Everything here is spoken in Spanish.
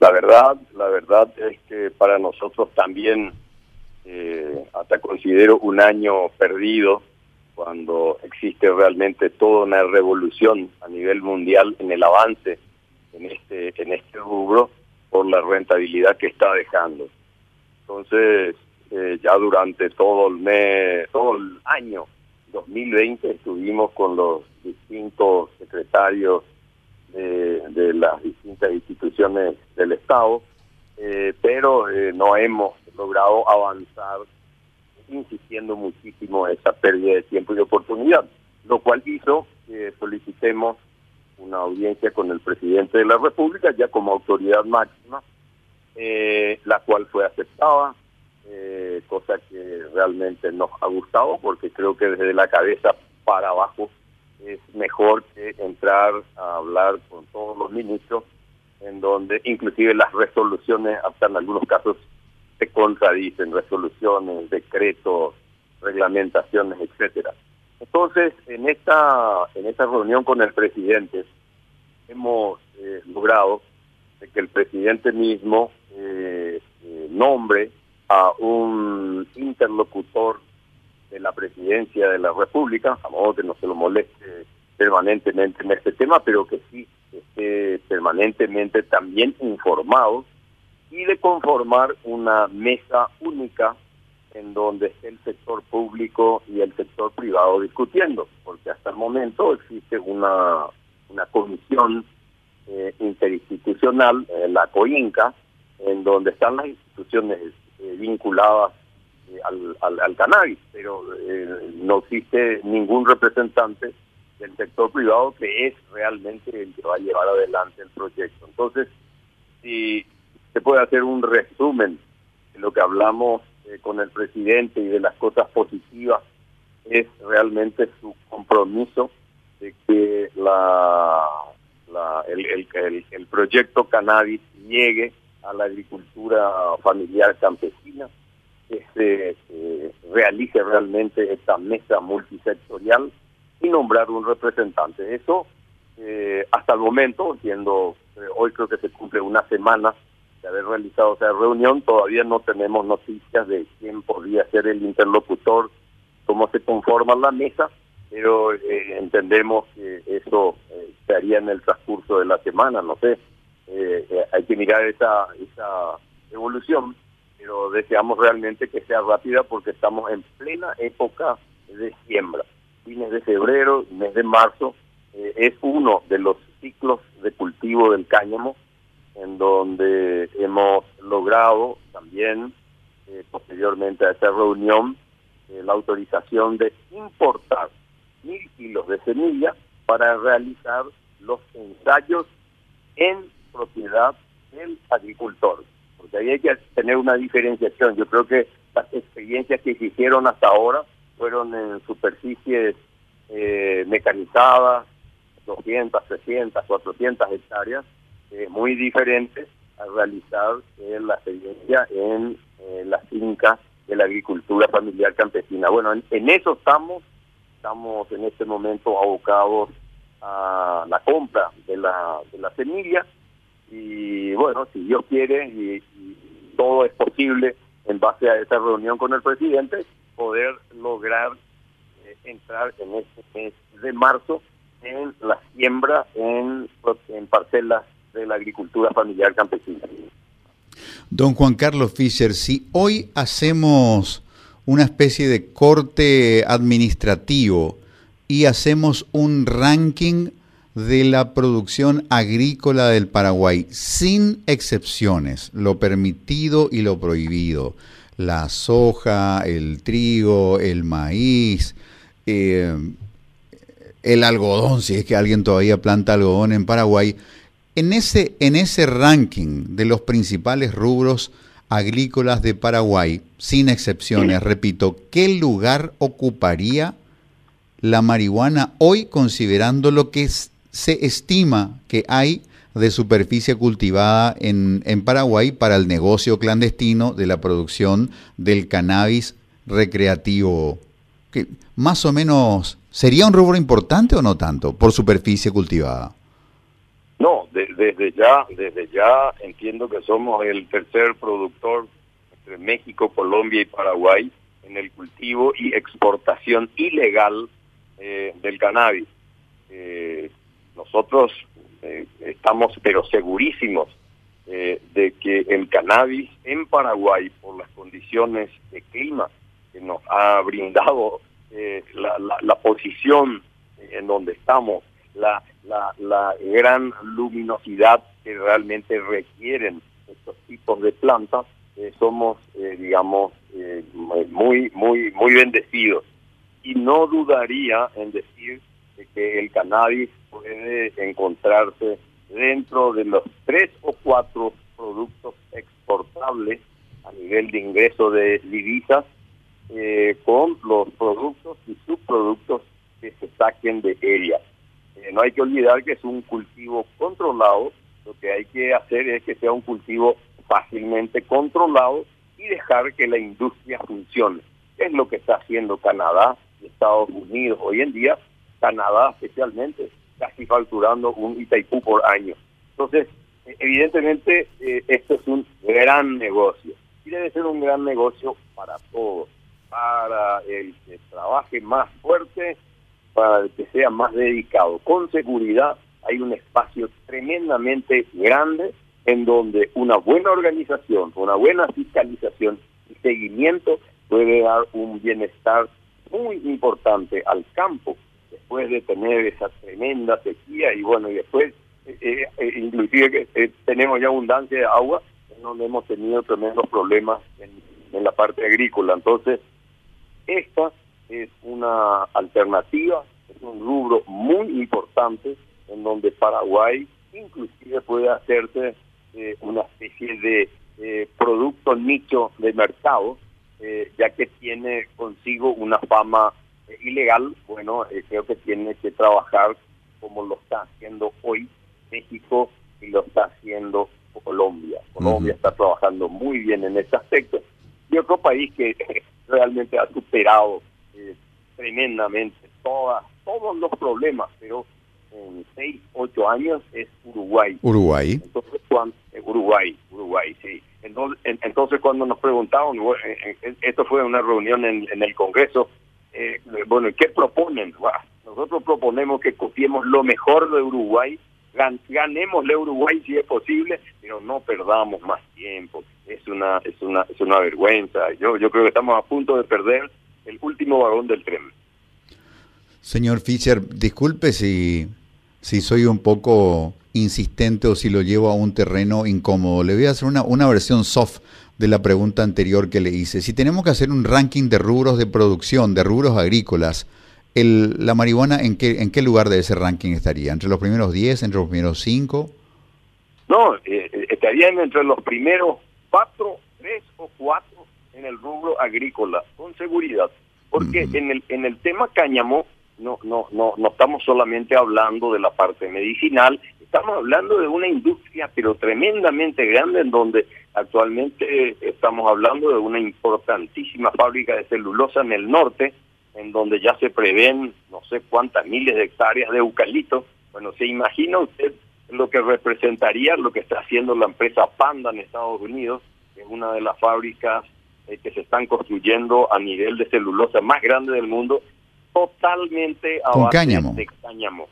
la verdad, la verdad es que para nosotros también eh, hasta considero un año perdido cuando existe realmente toda una revolución a nivel mundial en el avance en este en este rubro por la rentabilidad que está dejando. Entonces, eh, ya durante todo el mes, todo el año 2020 estuvimos con los distintos secretarios de, las distintas instituciones del Estado, eh, pero eh, no hemos logrado avanzar insistiendo muchísimo esa pérdida de tiempo y de oportunidad, lo cual hizo que solicitemos una audiencia con el presidente de la República ya como autoridad máxima, eh, la cual fue aceptada, cosa que realmente nos ha gustado porque creo que desde la cabeza para abajo es mejor que entrar a hablar con todos los ministros, en donde inclusive las resoluciones, hasta en algunos casos, se contradicen, resoluciones, decretos, reglamentaciones, etcétera. Entonces, en esta, en esta reunión con el presidente, hemos eh, logrado que el presidente mismo eh, eh, nombre a un interlocutor de la presidencia de la República, a modo que no se lo moleste permanentemente en este tema, pero que sí esté permanentemente también informado y de conformar una mesa única en donde esté el sector público y el sector privado discutiendo, porque hasta el momento existe una, una comisión eh, interinstitucional, eh, la COINCA, en donde están las instituciones eh, vinculadas al, al, cannabis, pero eh, no existe ningún representante del sector privado que es realmente el que va a llevar adelante el proyecto. Entonces, si se puede hacer un resumen de lo que hablamos eh, con el presidente y de las cosas positivas, es realmente su compromiso de que la, la el, el, el proyecto cannabis llegue a la agricultura familiar campesina, que eh, realice realmente esta mesa multisectorial y nombrar un representante. Eso, eh, hasta el momento, siendo eh, hoy creo que se cumple una semana de haber realizado esa reunión, todavía no tenemos noticias de quién podría ser el interlocutor, cómo se conforma la mesa, pero entendemos que eso se haría en el transcurso de la semana, no sé. hay que mirar esa, esa evolución pero deseamos realmente que sea rápida porque estamos en plena época de siembra. Fines de febrero, mes de marzo, eh, es uno de los ciclos de cultivo del cáñamo en donde hemos logrado también, eh, posteriormente a esta reunión, eh, la autorización de importar mil kilos de semilla para realizar los ensayos en propiedad del agricultor porque ahí hay que tener una diferenciación. Yo creo que las experiencias que se hicieron hasta ahora fueron en superficies eh, mecanizadas, 200, 300, 400 hectáreas, eh, muy diferentes a realizar eh, la experiencia en la finca de la agricultura familiar campesina. Bueno, en, eso estamos, estamos en este momento abocados a la compra de la, de la semilla y bueno, si Dios quiere y, todo es posible en base a esa reunión con el presidente, poder lograr eh, entrar en este mes de marzo en la siembra en, en parcelas de la agricultura familiar campesina. Don Juan Carlos Fischer, si hoy hacemos una especie de corte administrativo y hacemos un ranking de la producción agrícola del Paraguay, sin excepciones, lo permitido y lo prohibido. La soja, el trigo, el maíz, eh, el algodón, si es que alguien todavía planta algodón en Paraguay. En ese, en ese ranking de los principales rubros agrícolas de Paraguay, sin excepciones, repito, ¿qué lugar ocuparía la marihuana hoy considerando lo que es se estima que hay de superficie cultivada en, en, Paraguay para el negocio clandestino de la producción del cannabis recreativo. Que más o menos, ¿sería un rubro importante o no tanto por superficie cultivada? No, desde ya, desde ya entiendo que somos el tercer productor entre México, Colombia y Paraguay en el cultivo y exportación ilegal eh, del cannabis. Eh, nosotros eh, estamos pero segurísimos de que el cannabis en Paraguay, por las condiciones de clima que nos ha brindado la, la posición en donde estamos, la, la, la gran luminosidad que realmente requieren estos tipos de plantas, eh, somos, eh, digamos, eh, muy, muy, muy bendecidos. Y no dudaría en decir que el cannabis puede encontrarse dentro de los tres o cuatro productos exportables a nivel de ingreso de divisas con los productos y subproductos que se saquen de ella. Eh, no hay que olvidar que es un cultivo controlado, lo que hay que hacer es que sea un cultivo fácilmente controlado y dejar que la industria funcione. Es lo que está haciendo Canadá y Estados Unidos hoy en día, Canadá especialmente, casi facturando un Itaipú por año. Entonces, eh, evidentemente, eh, esto es un gran negocio y debe ser un gran negocio para todos, para el que trabaje más fuerte para que sea más dedicado. Con seguridad hay un espacio tremendamente grande en donde una buena organización, una buena fiscalización y seguimiento puede dar un bienestar muy importante al campo después de tener esa tremenda sequía y bueno, y después eh, eh, eh, inclusive que tenemos ya abundancia de agua, donde hemos tenido tremendos problemas en, la parte agrícola. Entonces, esta es una alternativa, es un rubro muy importante en donde Paraguay inclusive puede hacerse eh, una especie de eh, producto nicho de mercado, eh, ya que tiene consigo una fama ilegal, bueno, creo que tiene que trabajar como lo está haciendo hoy México y lo está haciendo Colombia. Colombia está trabajando muy bien en este aspecto. Y otro país que realmente ha superado tremendamente todas, todos los problemas, pero en 6, 8 años es Uruguay. Uruguay. Entonces, cuando, eh, Uruguay, Uruguay, sí. Entonces, entonces cuando nos preguntaban, eh, eh, esto fue una reunión en, el Congreso, eh, bueno, ¿qué proponen? Nosotros proponemos que copiemos lo mejor de Uruguay, gan, Uruguay si es posible, pero no perdamos más tiempo. Es una, es una, es una vergüenza. Yo, yo creo que estamos a punto de perder el último vagón del tren. Señor Fischer, disculpe si, si soy un poco insistente o si lo llevo a un terreno incómodo. Le voy a hacer una, una versión soft de la pregunta anterior que le hice. Si tenemos que hacer un ranking de rubros de producción, de rubros agrícolas, el, ¿la marihuana en qué, en qué lugar de ese ranking estaría? ¿Entre los primeros 10, entre los primeros 5? No, eh, estarían entre los primeros 4, 3 o 4 en el rubro agrícola, con seguridad. Porque en, el, en el tema cáñamo no, no, no, no estamos solamente hablando de la parte medicinal, estamos hablando de una industria pero tremendamente grande en donde actualmente estamos hablando de una importantísima fábrica de celulosa en el norte, en donde ya se prevén no sé cuántas miles de hectáreas de eucalipto. Bueno, se imagina usted lo que representaría lo que está haciendo la empresa Panda en Estados Unidos, que es una de las fábricas eh, que se están construyendo a nivel de celulosa más grande del mundo, totalmente a base de cáñamo.